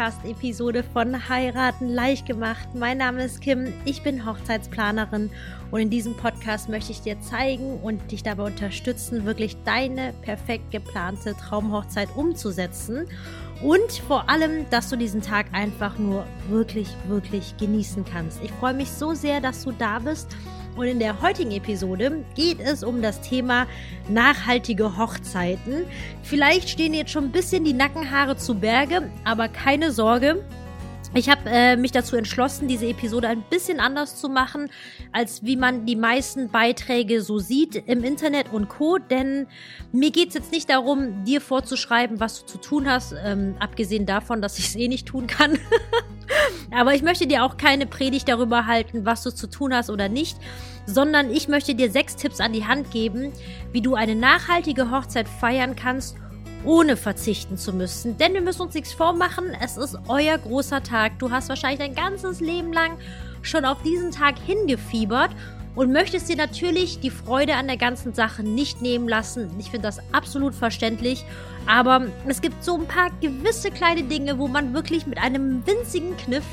Podcast-Episode von Heiraten leicht gemacht. Mein Name ist Kim, ich bin Hochzeitsplanerin und in diesem Podcast möchte ich dir zeigen und dich dabei unterstützen, wirklich deine perfekt geplante Traumhochzeit umzusetzen und vor allem, dass du diesen Tag einfach nur wirklich, wirklich genießen kannst. Ich freue mich so sehr, dass du da bist und in der heutigen Episode geht es um das Thema nachhaltige Hochzeiten. Vielleicht stehen jetzt schon ein bisschen die Nackenhaare zu Berge, aber keine Sorge. Ich habe äh, mich dazu entschlossen, diese Episode ein bisschen anders zu machen, als wie man die meisten Beiträge so sieht im Internet und Co. Denn mir geht es jetzt nicht darum, dir vorzuschreiben, was du zu tun hast, ähm, abgesehen davon, dass ich es eh nicht tun kann. Aber ich möchte dir auch keine Predigt darüber halten, was du zu tun hast oder nicht, sondern ich möchte dir sechs Tipps an die Hand geben, wie du eine nachhaltige Hochzeit feiern kannst ohne verzichten zu müssen. Denn wir müssen uns nichts vormachen, es ist euer großer Tag. Du hast wahrscheinlich dein ganzes Leben lang schon auf diesen Tag hingefiebert und möchtest dir natürlich die Freude an der ganzen Sache nicht nehmen lassen. Ich finde das absolut verständlich. Aber es gibt so ein paar gewisse kleine Dinge, wo man wirklich mit einem winzigen Kniff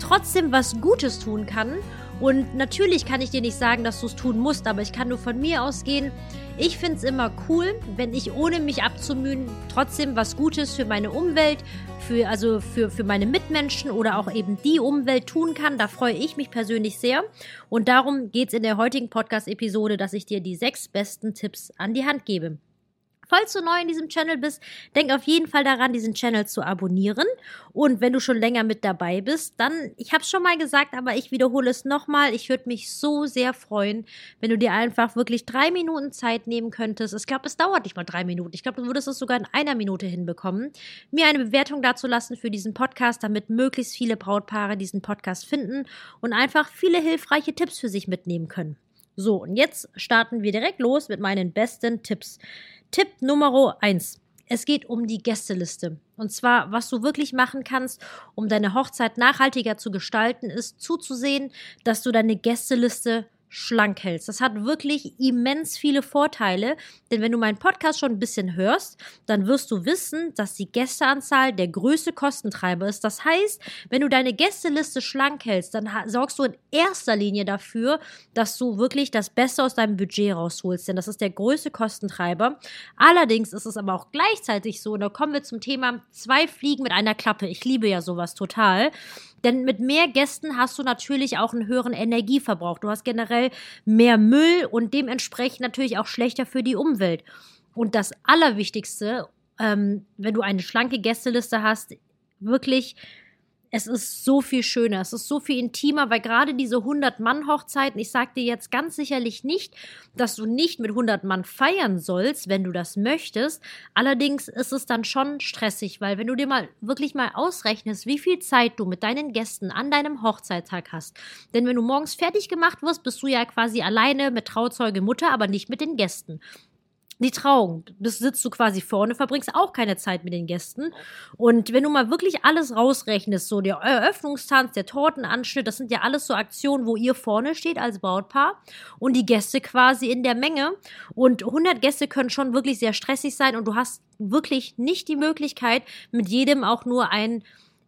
trotzdem was Gutes tun kann. Und natürlich kann ich dir nicht sagen, dass du es tun musst, aber ich kann nur von mir ausgehen. Ich finde es immer cool, wenn ich ohne mich abzumühen trotzdem was Gutes für meine Umwelt, für, also für, für meine Mitmenschen oder auch eben die Umwelt tun kann. Da freue ich mich persönlich sehr. Und darum geht es in der heutigen Podcast-Episode, dass ich dir die sechs besten Tipps an die Hand gebe. Falls du neu in diesem Channel bist, denk auf jeden Fall daran, diesen Channel zu abonnieren. Und wenn du schon länger mit dabei bist, dann, ich habe es schon mal gesagt, aber ich wiederhole es nochmal. Ich würde mich so sehr freuen, wenn du dir einfach wirklich drei Minuten Zeit nehmen könntest. Ich glaube, es dauert nicht mal drei Minuten. Ich glaube, du würdest es sogar in einer Minute hinbekommen, mir eine Bewertung dazu lassen für diesen Podcast, damit möglichst viele Brautpaare diesen Podcast finden und einfach viele hilfreiche Tipps für sich mitnehmen können. So, und jetzt starten wir direkt los mit meinen besten Tipps. Tipp Nummer 1. Es geht um die Gästeliste. Und zwar, was du wirklich machen kannst, um deine Hochzeit nachhaltiger zu gestalten, ist zuzusehen, dass du deine Gästeliste schlank hältst. Das hat wirklich immens viele Vorteile, denn wenn du meinen Podcast schon ein bisschen hörst, dann wirst du wissen, dass die Gästeanzahl der größte Kostentreiber ist. Das heißt, wenn du deine Gästeliste schlank hältst, dann sorgst du in erster Linie dafür, dass du wirklich das Beste aus deinem Budget rausholst, denn das ist der größte Kostentreiber. Allerdings ist es aber auch gleichzeitig so, und da kommen wir zum Thema zwei Fliegen mit einer Klappe. Ich liebe ja sowas total. Denn mit mehr Gästen hast du natürlich auch einen höheren Energieverbrauch. Du hast generell mehr Müll und dementsprechend natürlich auch schlechter für die Umwelt. Und das Allerwichtigste, ähm, wenn du eine schlanke Gästeliste hast, wirklich es ist so viel schöner, es ist so viel intimer, weil gerade diese 100-Mann-Hochzeiten, ich sag dir jetzt ganz sicherlich nicht, dass du nicht mit 100 Mann feiern sollst, wenn du das möchtest. Allerdings ist es dann schon stressig, weil wenn du dir mal wirklich mal ausrechnest, wie viel Zeit du mit deinen Gästen an deinem Hochzeittag hast. Denn wenn du morgens fertig gemacht wirst, bist du ja quasi alleine mit Trauzeuge Mutter, aber nicht mit den Gästen die Trauung. Das sitzt du quasi vorne, verbringst auch keine Zeit mit den Gästen. Und wenn du mal wirklich alles rausrechnest, so der Eröffnungstanz, der Tortenanschnitt, das sind ja alles so Aktionen, wo ihr vorne steht als Brautpaar und die Gäste quasi in der Menge. Und 100 Gäste können schon wirklich sehr stressig sein und du hast wirklich nicht die Möglichkeit, mit jedem auch nur ein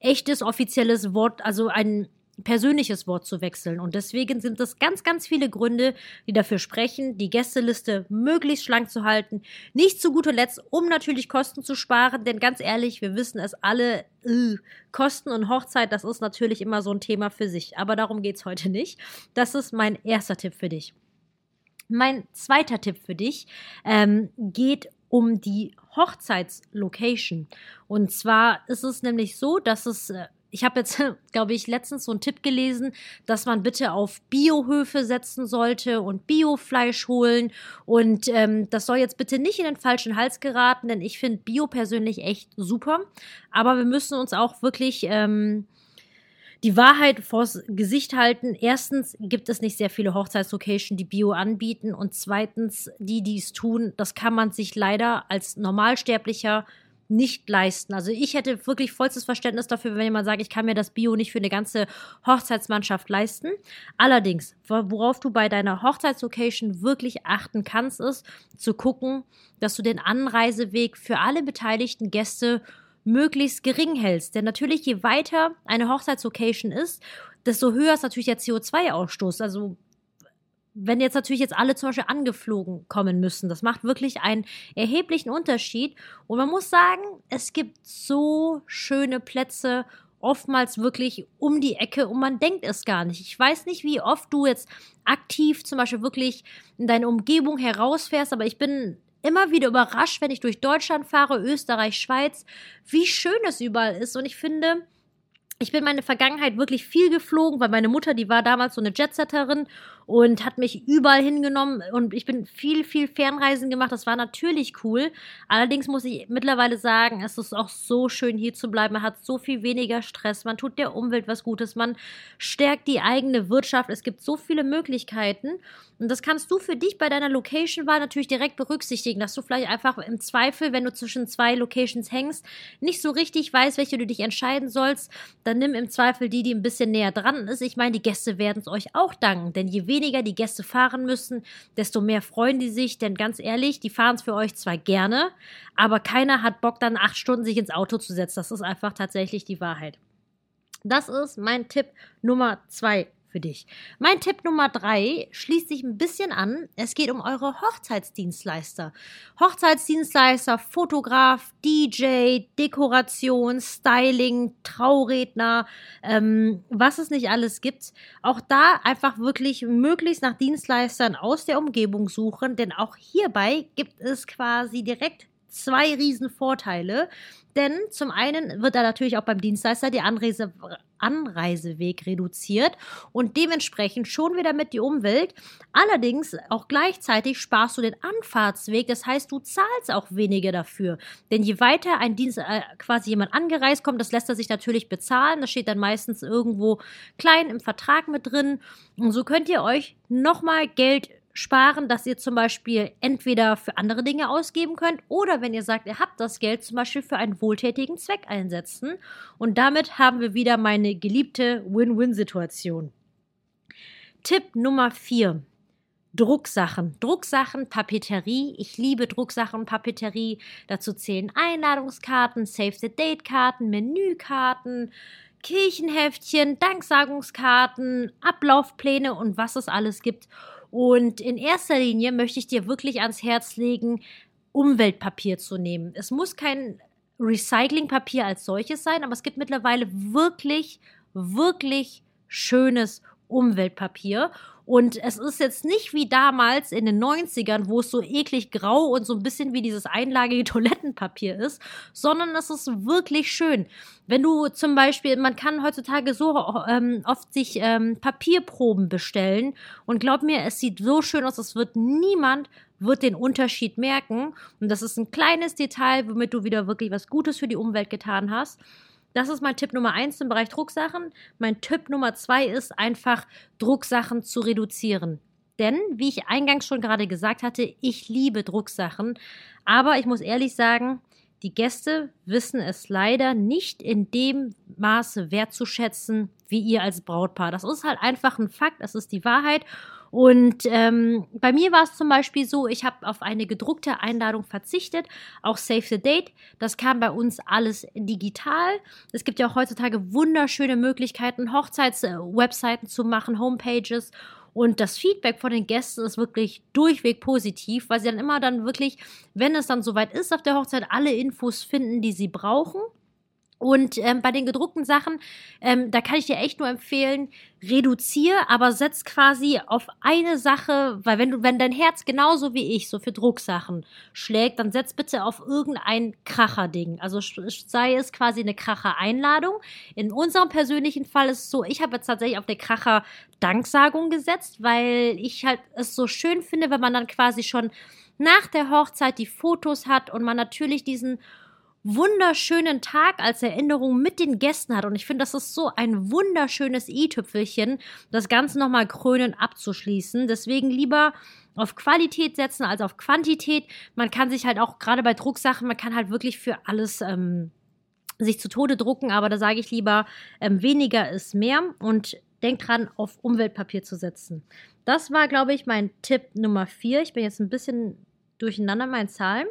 echtes offizielles Wort, also ein persönliches Wort zu wechseln. Und deswegen sind es ganz, ganz viele Gründe, die dafür sprechen, die Gästeliste möglichst schlank zu halten. Nicht zu guter Letzt, um natürlich Kosten zu sparen, denn ganz ehrlich, wir wissen es alle, äh, Kosten und Hochzeit, das ist natürlich immer so ein Thema für sich. Aber darum geht es heute nicht. Das ist mein erster Tipp für dich. Mein zweiter Tipp für dich ähm, geht um die Hochzeitslocation. Und zwar ist es nämlich so, dass es äh, ich habe jetzt, glaube ich, letztens so einen Tipp gelesen, dass man bitte auf Biohöfe setzen sollte und Biofleisch holen. Und ähm, das soll jetzt bitte nicht in den falschen Hals geraten, denn ich finde Bio persönlich echt super. Aber wir müssen uns auch wirklich ähm, die Wahrheit vors Gesicht halten. Erstens gibt es nicht sehr viele Hochzeitslocations, die Bio anbieten. Und zweitens, die, die es tun, das kann man sich leider als Normalsterblicher nicht leisten. Also ich hätte wirklich vollstes Verständnis dafür, wenn jemand sagt, ich kann mir das Bio nicht für eine ganze Hochzeitsmannschaft leisten. Allerdings, worauf du bei deiner Hochzeitslocation wirklich achten kannst, ist zu gucken, dass du den Anreiseweg für alle beteiligten Gäste möglichst gering hältst. Denn natürlich, je weiter eine Hochzeitslocation ist, desto höher ist natürlich der CO2-Ausstoß. Also wenn jetzt natürlich jetzt alle zum Beispiel angeflogen kommen müssen, das macht wirklich einen erheblichen Unterschied. Und man muss sagen, es gibt so schöne Plätze, oftmals wirklich um die Ecke und man denkt es gar nicht. Ich weiß nicht, wie oft du jetzt aktiv zum Beispiel wirklich in deine Umgebung herausfährst, aber ich bin immer wieder überrascht, wenn ich durch Deutschland fahre, Österreich, Schweiz, wie schön es überall ist. Und ich finde, ich bin meine Vergangenheit wirklich viel geflogen, weil meine Mutter, die war damals so eine Jetsetterin und hat mich überall hingenommen und ich bin viel, viel Fernreisen gemacht. Das war natürlich cool. Allerdings muss ich mittlerweile sagen, es ist auch so schön hier zu bleiben. Man hat so viel weniger Stress. Man tut der Umwelt was Gutes. Man stärkt die eigene Wirtschaft. Es gibt so viele Möglichkeiten. Und das kannst du für dich bei deiner Location-Wahl natürlich direkt berücksichtigen, dass du vielleicht einfach im Zweifel, wenn du zwischen zwei Locations hängst, nicht so richtig weißt, welche du dich entscheiden sollst, dann nimm im Zweifel die, die ein bisschen näher dran ist. Ich meine, die Gäste werden es euch auch danken, denn je weniger weniger die Gäste fahren müssen, desto mehr freuen die sich. Denn ganz ehrlich, die fahren es für euch zwar gerne, aber keiner hat Bock, dann acht Stunden sich ins Auto zu setzen. Das ist einfach tatsächlich die Wahrheit. Das ist mein Tipp Nummer zwei für dich. Mein Tipp Nummer drei schließt sich ein bisschen an. Es geht um eure Hochzeitsdienstleister. Hochzeitsdienstleister, Fotograf, DJ, Dekoration, Styling, Trauredner, ähm, was es nicht alles gibt. Auch da einfach wirklich möglichst nach Dienstleistern aus der Umgebung suchen, denn auch hierbei gibt es quasi direkt zwei Riesenvorteile. Denn zum einen wird da natürlich auch beim Dienstleister die Anreise, Anreiseweg reduziert und dementsprechend schon wieder mit die Umwelt. Allerdings auch gleichzeitig sparst du den Anfahrtsweg. Das heißt, du zahlst auch weniger dafür. Denn je weiter ein Dienst, äh, quasi jemand angereist kommt, das lässt er sich natürlich bezahlen. Das steht dann meistens irgendwo klein im Vertrag mit drin. Und so könnt ihr euch nochmal Geld sparen, dass ihr zum Beispiel entweder für andere Dinge ausgeben könnt oder wenn ihr sagt, ihr habt das Geld zum Beispiel für einen wohltätigen Zweck einsetzen. Und damit haben wir wieder meine geliebte Win-Win-Situation. Tipp Nummer 4. Drucksachen. Drucksachen, Papeterie. Ich liebe Drucksachen, Papeterie. Dazu zählen Einladungskarten, Save-the-Date-Karten, Menükarten, Kirchenheftchen, Danksagungskarten, Ablaufpläne und was es alles gibt. Und in erster Linie möchte ich dir wirklich ans Herz legen, Umweltpapier zu nehmen. Es muss kein Recyclingpapier als solches sein, aber es gibt mittlerweile wirklich, wirklich schönes Umweltpapier. Und es ist jetzt nicht wie damals in den 90ern, wo es so eklig grau und so ein bisschen wie dieses einlagige Toilettenpapier ist, sondern es ist wirklich schön. Wenn du zum Beispiel, man kann heutzutage so ähm, oft sich ähm, Papierproben bestellen und glaub mir, es sieht so schön aus, es wird niemand wird den Unterschied merken. Und das ist ein kleines Detail, womit du wieder wirklich was Gutes für die Umwelt getan hast. Das ist mein Tipp Nummer eins im Bereich Drucksachen. Mein Tipp Nummer zwei ist einfach, Drucksachen zu reduzieren. Denn, wie ich eingangs schon gerade gesagt hatte, ich liebe Drucksachen. Aber ich muss ehrlich sagen, die Gäste wissen es leider nicht in dem Maße wertzuschätzen, wie ihr als Brautpaar. Das ist halt einfach ein Fakt, das ist die Wahrheit. Und ähm, bei mir war es zum Beispiel so, ich habe auf eine gedruckte Einladung verzichtet, auch Save the Date. Das kam bei uns alles digital. Es gibt ja auch heutzutage wunderschöne Möglichkeiten, Hochzeitswebseiten zu machen, Homepages. Und das Feedback von den Gästen ist wirklich durchweg positiv, weil sie dann immer dann wirklich, wenn es dann soweit ist auf der Hochzeit, alle Infos finden, die sie brauchen. Und ähm, bei den gedruckten Sachen, ähm, da kann ich dir echt nur empfehlen, reduziere, aber setz quasi auf eine Sache, weil wenn du, wenn dein Herz genauso wie ich so für Drucksachen schlägt, dann setz bitte auf irgendein Kracher-Ding. Also sei es quasi eine Kracher-Einladung. In unserem persönlichen Fall ist es so, ich habe jetzt tatsächlich auf eine Kracher-Danksagung gesetzt, weil ich halt es so schön finde, wenn man dann quasi schon nach der Hochzeit die Fotos hat und man natürlich diesen wunderschönen Tag als Erinnerung mit den Gästen hat. Und ich finde, das ist so ein wunderschönes i-Tüpfelchen, das Ganze nochmal krönen abzuschließen. Deswegen lieber auf Qualität setzen als auf Quantität. Man kann sich halt auch gerade bei Drucksachen, man kann halt wirklich für alles ähm, sich zu Tode drucken, aber da sage ich lieber, ähm, weniger ist mehr und denkt dran, auf Umweltpapier zu setzen. Das war, glaube ich, mein Tipp Nummer 4. Ich bin jetzt ein bisschen durcheinander meinen Zahlen.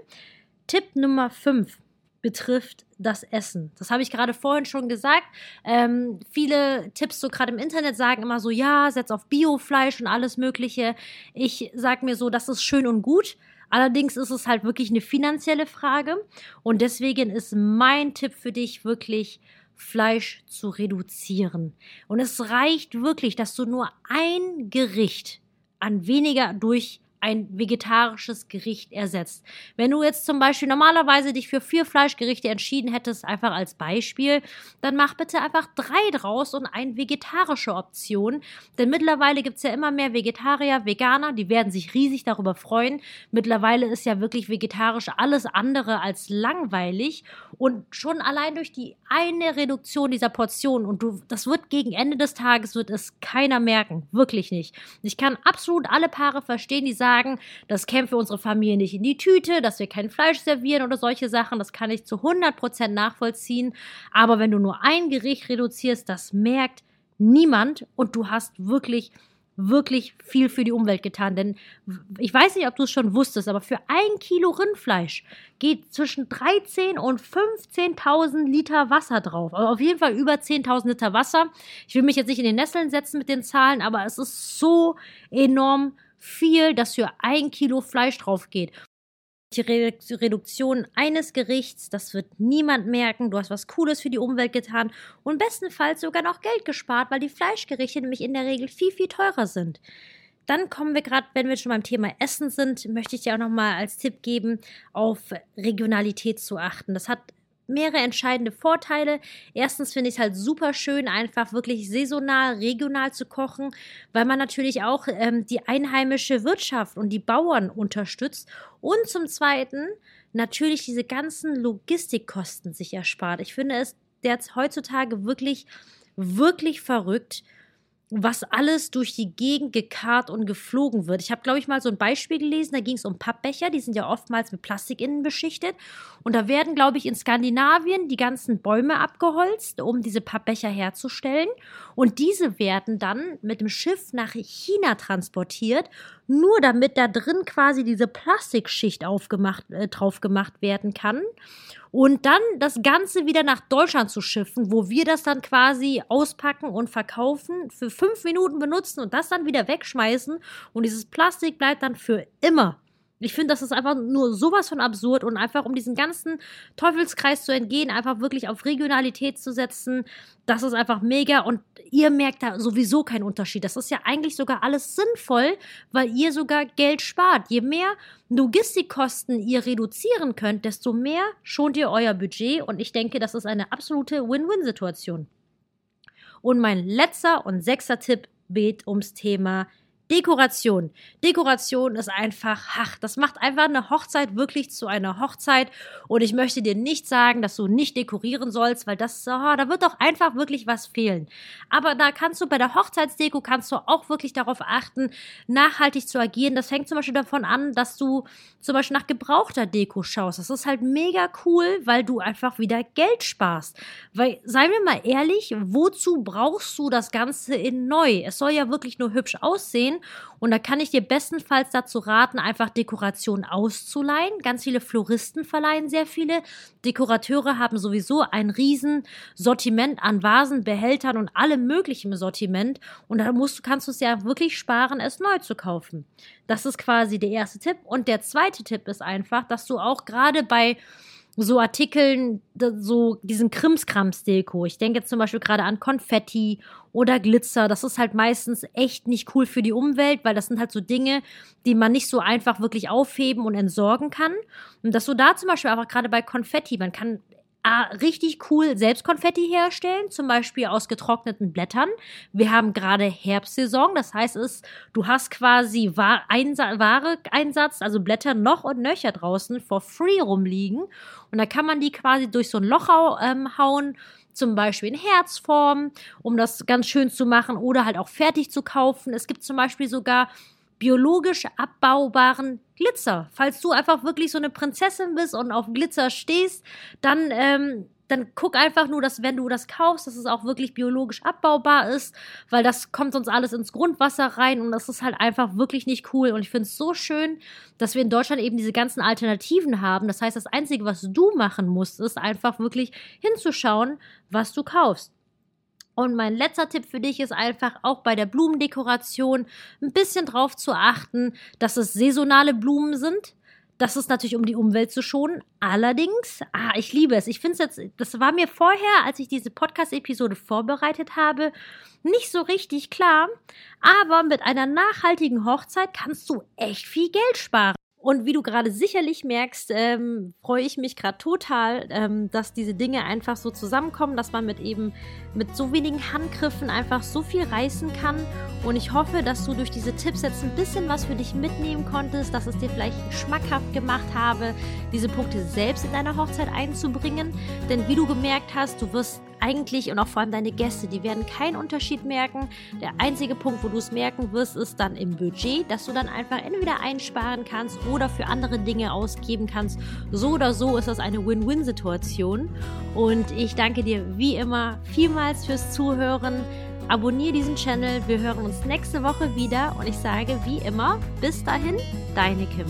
Tipp Nummer 5 betrifft das Essen. Das habe ich gerade vorhin schon gesagt. Ähm, viele Tipps so gerade im Internet sagen immer so, ja, setz auf Biofleisch und alles Mögliche. Ich sage mir so, das ist schön und gut. Allerdings ist es halt wirklich eine finanzielle Frage. Und deswegen ist mein Tipp für dich wirklich, Fleisch zu reduzieren. Und es reicht wirklich, dass du nur ein Gericht an weniger durch ein vegetarisches Gericht ersetzt. Wenn du jetzt zum Beispiel normalerweise dich für vier Fleischgerichte entschieden hättest, einfach als Beispiel, dann mach bitte einfach drei draus und eine vegetarische Option. Denn mittlerweile gibt es ja immer mehr Vegetarier, Veganer, die werden sich riesig darüber freuen. Mittlerweile ist ja wirklich vegetarisch alles andere als langweilig. Und schon allein durch die eine Reduktion dieser Portion, und du, das wird gegen Ende des Tages, wird es keiner merken. Wirklich nicht. Ich kann absolut alle Paare verstehen, die sagen, sagen, das kämpft für unsere Familie nicht in die Tüte, dass wir kein Fleisch servieren oder solche Sachen. Das kann ich zu 100% nachvollziehen. Aber wenn du nur ein Gericht reduzierst, das merkt niemand und du hast wirklich wirklich viel für die Umwelt getan. Denn ich weiß nicht, ob du es schon wusstest, aber für ein Kilo Rindfleisch geht zwischen 13 und 15.000 Liter Wasser drauf. Also auf jeden Fall über 10.000 Liter Wasser. Ich will mich jetzt nicht in den Nesseln setzen mit den Zahlen, aber es ist so enorm viel, dass für ein Kilo Fleisch drauf geht. Die Reduktion eines Gerichts, das wird niemand merken. Du hast was Cooles für die Umwelt getan und bestenfalls sogar noch Geld gespart, weil die Fleischgerichte nämlich in der Regel viel, viel teurer sind. Dann kommen wir gerade, wenn wir schon beim Thema Essen sind, möchte ich dir auch nochmal als Tipp geben, auf Regionalität zu achten. Das hat mehrere entscheidende Vorteile. Erstens finde ich es halt super schön, einfach wirklich saisonal, regional zu kochen, weil man natürlich auch ähm, die einheimische Wirtschaft und die Bauern unterstützt. Und zum Zweiten natürlich diese ganzen Logistikkosten sich erspart. Ich finde es jetzt heutzutage wirklich, wirklich verrückt, was alles durch die Gegend gekarrt und geflogen wird. Ich habe, glaube ich, mal so ein Beispiel gelesen, da ging es um Pappbecher, die sind ja oftmals mit Plastik innen beschichtet. Und da werden, glaube ich, in Skandinavien die ganzen Bäume abgeholzt, um diese Pappbecher herzustellen. Und diese werden dann mit dem Schiff nach China transportiert, nur damit da drin quasi diese Plastikschicht aufgemacht, äh, drauf gemacht werden kann. Und dann das Ganze wieder nach Deutschland zu schiffen, wo wir das dann quasi auspacken und verkaufen, für fünf Minuten benutzen und das dann wieder wegschmeißen. Und dieses Plastik bleibt dann für immer ich finde, das ist einfach nur sowas von absurd und einfach um diesen ganzen Teufelskreis zu entgehen, einfach wirklich auf Regionalität zu setzen, das ist einfach mega und ihr merkt da sowieso keinen Unterschied. Das ist ja eigentlich sogar alles sinnvoll, weil ihr sogar Geld spart. Je mehr Logistikkosten ihr reduzieren könnt, desto mehr schont ihr euer Budget und ich denke, das ist eine absolute Win-Win-Situation. Und mein letzter und sechster Tipp geht ums Thema Dekoration. Dekoration ist einfach, ach, das macht einfach eine Hochzeit wirklich zu einer Hochzeit. Und ich möchte dir nicht sagen, dass du nicht dekorieren sollst, weil das, oh, da wird doch einfach wirklich was fehlen. Aber da kannst du bei der Hochzeitsdeko kannst du auch wirklich darauf achten, nachhaltig zu agieren. Das hängt zum Beispiel davon an, dass du zum Beispiel nach gebrauchter Deko schaust. Das ist halt mega cool, weil du einfach wieder Geld sparst. Weil, seien wir mal ehrlich, wozu brauchst du das Ganze in neu? Es soll ja wirklich nur hübsch aussehen. Und da kann ich dir bestenfalls dazu raten, einfach Dekoration auszuleihen. Ganz viele Floristen verleihen sehr viele. Dekorateure haben sowieso ein riesen Sortiment an Vasen, Behältern und allem möglichen Sortiment. Und da musst, kannst du es ja wirklich sparen, es neu zu kaufen. Das ist quasi der erste Tipp. Und der zweite Tipp ist einfach, dass du auch gerade bei so Artikeln, so diesen Krimskrams-Deko. Ich denke jetzt zum Beispiel gerade an Konfetti oder Glitzer. Das ist halt meistens echt nicht cool für die Umwelt, weil das sind halt so Dinge, die man nicht so einfach wirklich aufheben und entsorgen kann. Und dass du da zum Beispiel einfach gerade bei Konfetti, man kann richtig cool selbst Konfetti herstellen, zum Beispiel aus getrockneten Blättern. Wir haben gerade Herbstsaison, das heißt, es, du hast quasi Ware-Einsatz, also Blätter noch und nöcher draußen for free rumliegen. Und da kann man die quasi durch so ein Loch ähm, hauen, zum Beispiel in Herzform, um das ganz schön zu machen oder halt auch fertig zu kaufen. Es gibt zum Beispiel sogar biologisch abbaubaren Glitzer. Falls du einfach wirklich so eine Prinzessin bist und auf Glitzer stehst, dann ähm, dann guck einfach nur, dass wenn du das kaufst, dass es auch wirklich biologisch abbaubar ist, weil das kommt sonst alles ins Grundwasser rein und das ist halt einfach wirklich nicht cool. Und ich finde es so schön, dass wir in Deutschland eben diese ganzen Alternativen haben. Das heißt, das Einzige, was du machen musst, ist einfach wirklich hinzuschauen, was du kaufst. Und mein letzter Tipp für dich ist einfach auch bei der Blumendekoration ein bisschen drauf zu achten, dass es saisonale Blumen sind. Das ist natürlich, um die Umwelt zu schonen. Allerdings, ah, ich liebe es. Ich finde es jetzt, das war mir vorher, als ich diese Podcast-Episode vorbereitet habe, nicht so richtig klar. Aber mit einer nachhaltigen Hochzeit kannst du echt viel Geld sparen. Und wie du gerade sicherlich merkst, ähm, freue ich mich gerade total, ähm, dass diese Dinge einfach so zusammenkommen, dass man mit eben mit so wenigen Handgriffen einfach so viel reißen kann. Und ich hoffe, dass du durch diese Tipps jetzt ein bisschen was für dich mitnehmen konntest, dass es dir vielleicht schmackhaft gemacht habe, diese Punkte selbst in deiner Hochzeit einzubringen. Denn wie du gemerkt hast, du wirst eigentlich und auch vor allem deine Gäste, die werden keinen Unterschied merken. Der einzige Punkt, wo du es merken wirst, ist dann im Budget, dass du dann einfach entweder einsparen kannst oder für andere Dinge ausgeben kannst. So oder so ist das eine Win-Win-Situation. Und ich danke dir wie immer vielmals fürs Zuhören. Abonniere diesen Channel. Wir hören uns nächste Woche wieder und ich sage wie immer, bis dahin, deine Kim.